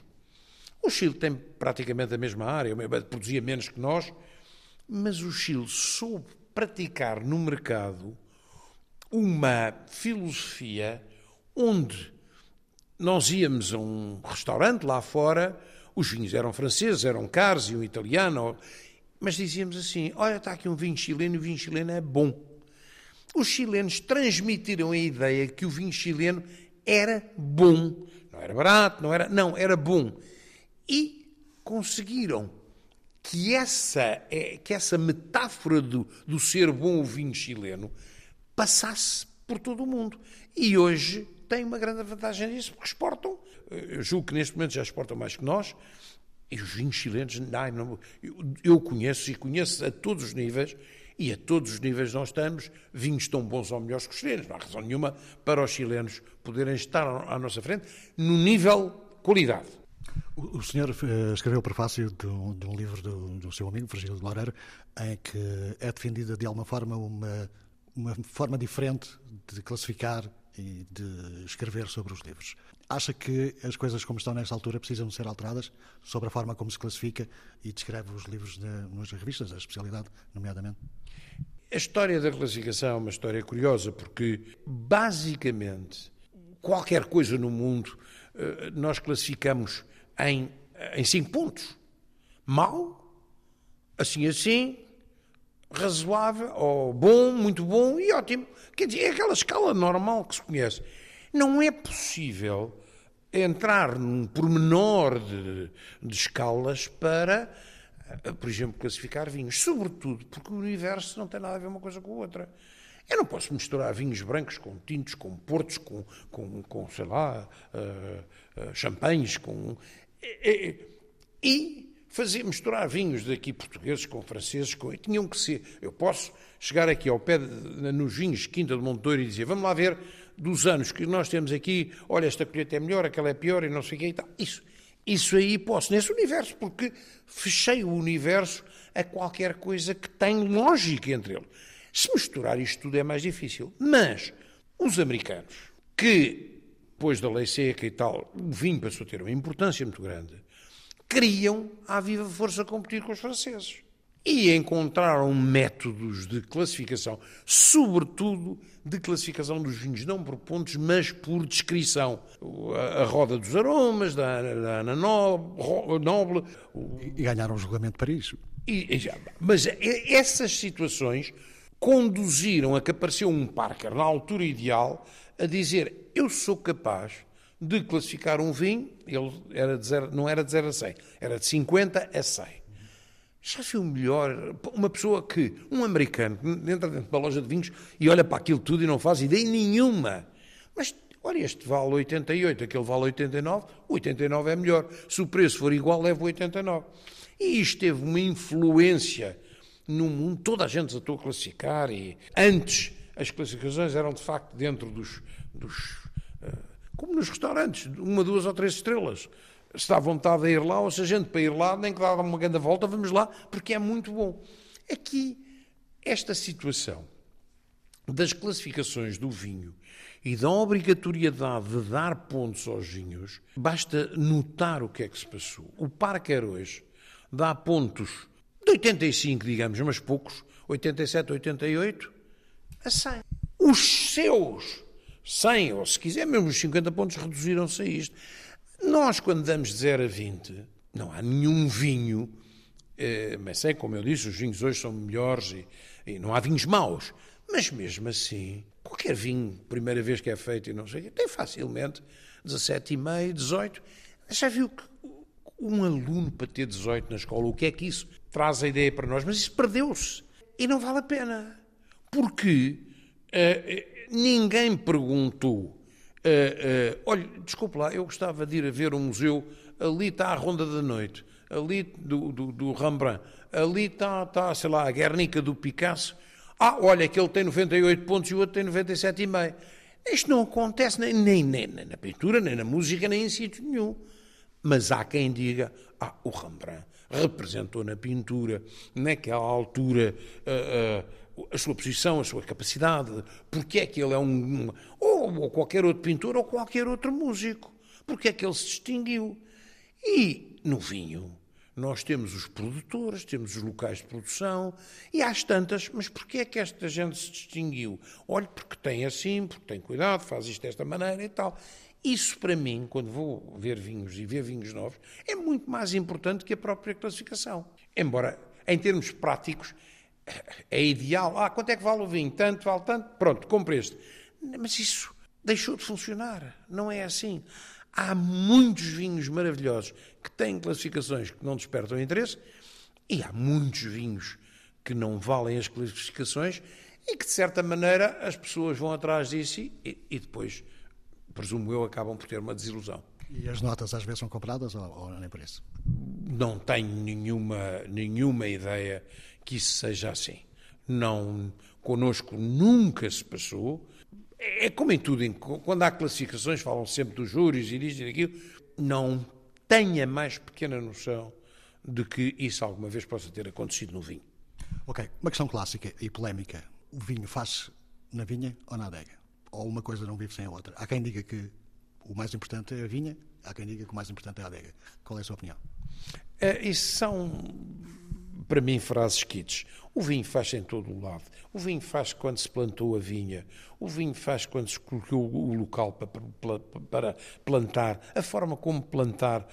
O Chile tem praticamente a mesma área, produzia menos que nós, mas o Chile soube praticar no mercado uma filosofia onde nós íamos a um restaurante lá fora, os vinhos eram franceses, eram caros e um italiano, mas dizíamos assim: olha, está aqui um vinho chileno e o vinho chileno é bom. Os chilenos transmitiram a ideia que o vinho chileno era bom. Não era barato, não era. Não, era bom. E conseguiram que essa, é, que essa metáfora do, do ser bom o vinho chileno passasse por todo o mundo. E hoje tem uma grande vantagem nisso, porque exportam. Eu julgo que neste momento já exportam mais que nós. E os vinhos chilenos, não, eu conheço e conheço a todos os níveis, e a todos os níveis nós estamos, vinhos tão bons ou melhores que os chilenos. Não há razão nenhuma para os chilenos poderem estar à nossa frente no nível qualidade. O, senhor uh, escreveu o prefácio de um, de um livro do, do, seu amigo, Virgílio de Loureiro, em que é defendida de alguma forma uma, uma forma diferente de classificar e de escrever sobre os livros. Acha que as coisas como estão nesta altura precisam ser alteradas sobre a forma como se classifica e descreve os livros de, nas revistas, a especialidade, nomeadamente? A história da classificação é uma história curiosa porque, basicamente, qualquer coisa no mundo eh, nós classificamos em, em cinco pontos: mal, assim assim, razoável, ou bom, muito bom e ótimo. Quer dizer, é aquela escala normal que se conhece. Não é possível entrar num pormenor de, de escalas para, eh, por exemplo, classificar vinhos. Sobretudo porque o universo não tem nada a ver uma coisa com a outra. Eu não posso misturar vinhos brancos com tintos, com portos, com, com, com sei lá, uh, uh, champanhes, com... E, e fazer misturar vinhos daqui portugueses com franceses, com... tinham que ser. Eu posso chegar aqui ao pé, de, nos vinhos Quinta do Monteiro e dizer, vamos lá ver dos anos que nós temos aqui, olha, esta colheita é melhor, aquela é pior e não sei o quê e tal. Isso, isso aí posso, nesse universo, porque fechei o universo a qualquer coisa que tem lógica entre eles. Se misturar isto tudo é mais difícil. Mas os americanos, que depois da lei seca e tal, o vinho passou a ter uma importância muito grande, queriam, à viva força, competir com os franceses. E encontraram métodos de classificação, sobretudo de classificação dos vinhos, não por pontos, mas por descrição. A, roda dos aromas, da, da Ana Noble. E ganharam o julgamento para isso. E, mas essas situações conduziram a que apareceu um Parker, na altura ideal, a dizer: Eu sou capaz de classificar um vinho, ele era de zero, não era de 0 a 100, era de 50 a 100. Já viu melhor uma pessoa que, um americano, entra dentro da loja de vinhos e olha para aquilo tudo e não faz ideia nenhuma. Mas, olha, este vale 88, aquele vale 89, o 89 é melhor. Se o preço for igual, leva o 89. E isto teve uma influência no mundo, toda a gente se a classificar e antes as classificações eram de facto dentro dos, dos como nos restaurantes, uma, duas ou três estrelas. Se dá vontade de ir lá, ou se a gente para ir lá, nem que dá uma grande volta, vamos lá, porque é muito bom. Aqui, esta situação das classificações do vinho e da obrigatoriedade de dar pontos aos vinhos, basta notar o que é que se passou. O Parker hoje dá pontos de 85, digamos, mas poucos, 87, 88, a 100. Os seus 100 ou se quiser mesmo os 50 pontos reduziram-se a isto. Nós, quando damos de 0 a 20, não há nenhum vinho, eh, mas é como eu disse, os vinhos hoje são melhores e, e não há vinhos maus, mas mesmo assim, qualquer vinho, primeira vez que é feito e não sei, tem facilmente 17,5, 18. Já viu que um aluno para ter 18 na escola, o que é que isso traz a ideia para nós? Mas isso perdeu-se e não vale a pena. Porque uh, ninguém perguntou. Uh, olha, desculpe lá, eu gostava de ir a ver um museu, ali está a Ronda da Noite, ali do, do, do Rembrandt, ali está, está, sei lá, a Guernica do Picasso. Ah, olha, que ele tem 98 pontos e o outro tem 97,5. Isto não acontece nem, nem, nem, nem, na pintura, nem na música, nem em sítio nenhum. Mas há quem diga, ah, o Rembrandt representou na pintura, naquela altura, uh, a sua posição, a sua capacidade, porque é que ele é um. Ou, ou qualquer outro pintor ou qualquer outro músico. Porque é que ele se distinguiu. E no vinho, Nós temos os produtores, temos os locais de produção e às tantas, mas porquê é que esta gente se distinguiu? Olha, porque tem assim, porque tem cuidado, faz isto desta maneira e tal. Isso para mim, quando vou ver vinhos e ver vinhos novos, é muito mais importante que a própria classificação. Embora, em termos práticos, é ideal. Ah, quanto é que vale o vinho? Tanto, vale tanto? Pronto, compre este. Mas isso deixou de funcionar. Não é assim. Há muitos vinhos maravilhosos que têm classificações que não despertam interesse e há muitos vinhos que não valem as classificações e que, de certa maneira, as pessoas vão atrás disso e, e depois, presumo eu, acabam por ter uma desilusão. E as notas às vezes são compradas ou, ou nem por isso? Não tenho nenhuma, nenhuma ideia que isso seja assim. Não, conosco nunca se passou. É, é como em tudo, quando há classificações, falam sempre dos júris e disto e daquilo. Não tenha mais pequena noção de que isso alguma vez possa ter acontecido no vinho. Ok, uma questão clássica e polémica. O vinho faz na vinha ou na adega? Ou uma coisa não vive sem a outra? Há quem diga que o mais importante é a vinha, há quem diga que o mais importante é a adega. Qual é a sua opinião? É, isso são para mim, frases kits. O vinho faz em todo o lado. O vinho faz quando se plantou a vinha. O vinho faz quando se colocou o local para, para plantar. A forma como plantar.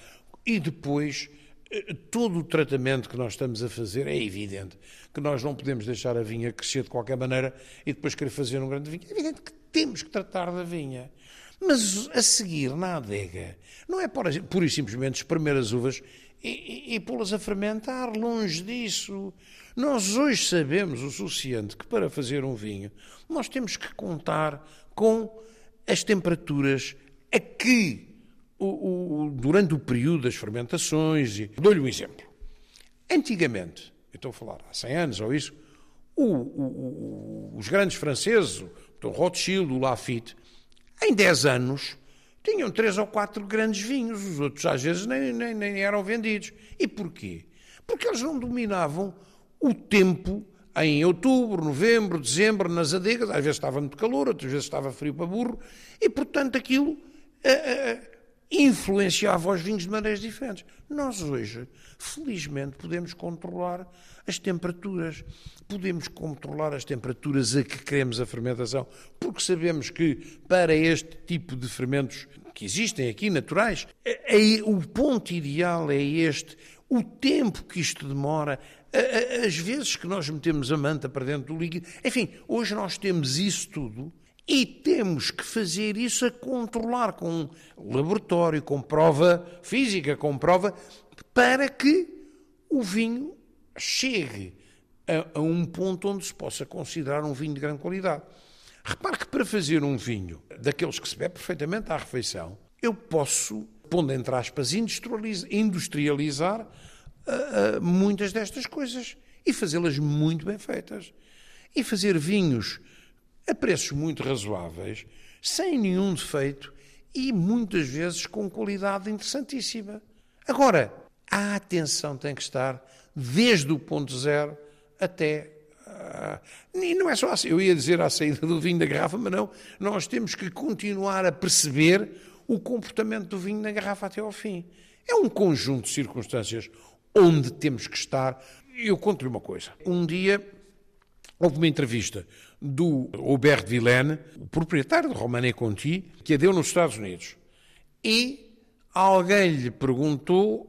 E depois, eh, todo o tratamento que nós estamos a fazer é evidente que nós não podemos deixar a vinha crescer de qualquer maneira e depois querer fazer um grande vinho. É evidente que temos que tratar da vinha. Mas a seguir, na adega, não é pura e simplesmente espremer as uvas e, e, pô-las a fermentar, longe disso. Nós hoje sabemos o suficiente que para fazer um vinho nós temos que contar com as temperaturas a que, o, o, durante o período das fermentações, e dou-lhe um exemplo. Antigamente, eu estou a falar há 100 anos ou isso, o, os grandes franceses, o Rothschild, o Lafite, em 10 anos tinham três ou quatro grandes vinhos, os outros às vezes nem, nem, nem eram vendidos. E porquê? Porque eles não dominavam o tempo em outubro, novembro, dezembro, nas adegas, às vezes estava muito calor, outras vezes estava frio para burro, e portanto aquilo uh, uh, influenciava os vinhos de maneiras diferentes. Nós hoje, felizmente, podemos controlar as temperaturas, podemos controlar as temperaturas a que queremos a fermentação, porque sabemos que para este tipo de fermentos que existem aqui, naturais, é, é, o ponto ideal é este. O tempo que isto demora, as vezes que nós metemos a manta para dentro do líquido, enfim, hoje nós temos isso tudo e temos que fazer isso a controlar com laboratório, com prova física, com prova, para que o vinho chegue a, a, um ponto onde se possa considerar um vinho de grande qualidade. Repare que para fazer um vinho daqueles que se bebe perfeitamente à refeição, eu posso, pondo entre aspas, industrializar uh, uh, muitas destas coisas e fazê-las muito bem feitas. E fazer vinhos a preços muito razoáveis, sem nenhum defeito e muitas vezes com qualidade interessantíssima. Agora, a atenção tem que estar desde o ponto zero até. Uh, e não é só assim, eu ia dizer à saída do vinho da garrafa, mas não, nós temos que continuar a perceber o comportamento do vinho na garrafa até ao fim. É um conjunto de circunstâncias onde temos que estar. Eu conto-lhe uma coisa. Um dia houve uma entrevista do Aubert Villaine, o proprietário do Romané Conti, que a deu nos Estados Unidos. E alguém lhe perguntou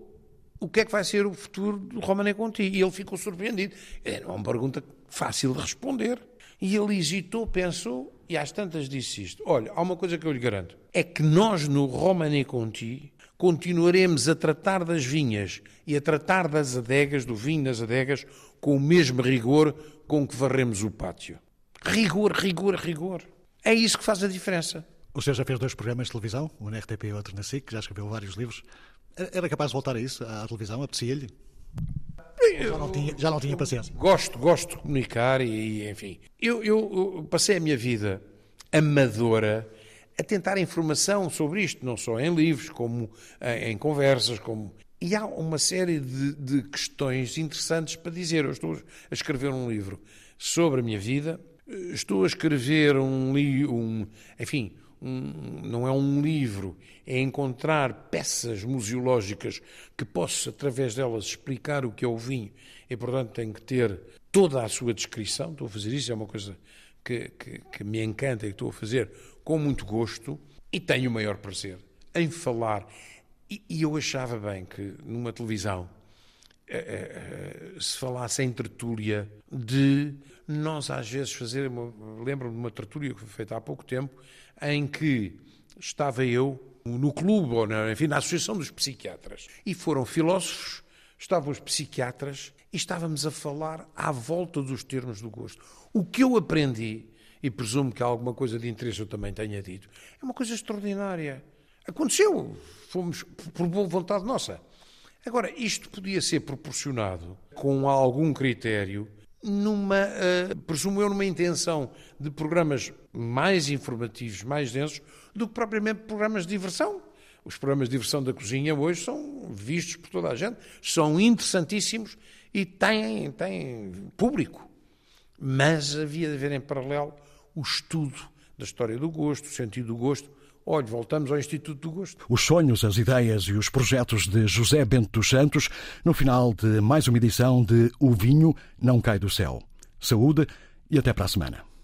o que é que vai ser o futuro do Romané Conti. E ele ficou surpreendido. Era uma pergunta fácil de responder. E ele hesitou, pensou e às tantas disse isto. Olha, há uma coisa que eu lhe garanto. É que nós no Romané Conti continuaremos a tratar das vinhas e a tratar das adegas, do vinho das adegas, com o mesmo rigor com que varremos o pátio. Rigor, rigor, rigor. É isso que faz a diferença. O senhor já fez dois programas de televisão, um na RTP e outro na SIC, já escreveu vários livros. Era capaz de voltar a isso, à televisão? Apetecia-lhe? Já não, tinha, já não tinha paciência. Gosto, gosto de comunicar e, enfim. Eu, eu, eu, passei a minha vida amadora a tentar informação sobre isto, não só em livros, como em, em conversas, como... E há uma série de, de questões interessantes para dizer. Eu estou a escrever um livro sobre a minha vida, estou a escrever um, um enfim, um, não é um livro, é encontrar peças museológicas que possa, através delas, explicar o que é o vinho e, portanto, tem que ter toda a sua descrição. Estou a fazer isso, é uma coisa que, que, que me encanta e que estou a fazer com muito gosto e tenho o maior prazer em falar. E, e eu achava bem que numa televisão se falasse em tertúlia de nós às vezes fazer, lembro-me de uma tertúlia que foi feita há pouco tempo, em que estava eu no clube, ou na, enfim, na Associação dos Psiquiatras, e foram filósofos, estavam os psiquiatras, e estávamos a falar à volta dos termos do gosto. O que eu aprendi, e presumo que alguma coisa de interesse eu também tenha dito, é uma coisa extraordinária. Aconteceu, fomos por boa vontade nossa. Agora, isto podia ser proporcionado com algum critério numa, uh, presumo eu, numa intenção de programas mais informativos, mais densos, do que propriamente programas de diversão. Os programas de diversão da cozinha hoje são vistos por toda a gente, são interessantíssimos e têm, têm público. Mas havia de haver em paralelo o estudo da história do gosto, o sentido do gosto, Olhe, voltamos ao Instituto do Gosto. Os sonhos, as ideias e os projetos de José Bento dos Santos, no final de mais uma edição de O Vinho Não Cai do Céu. Saúde e até para a semana.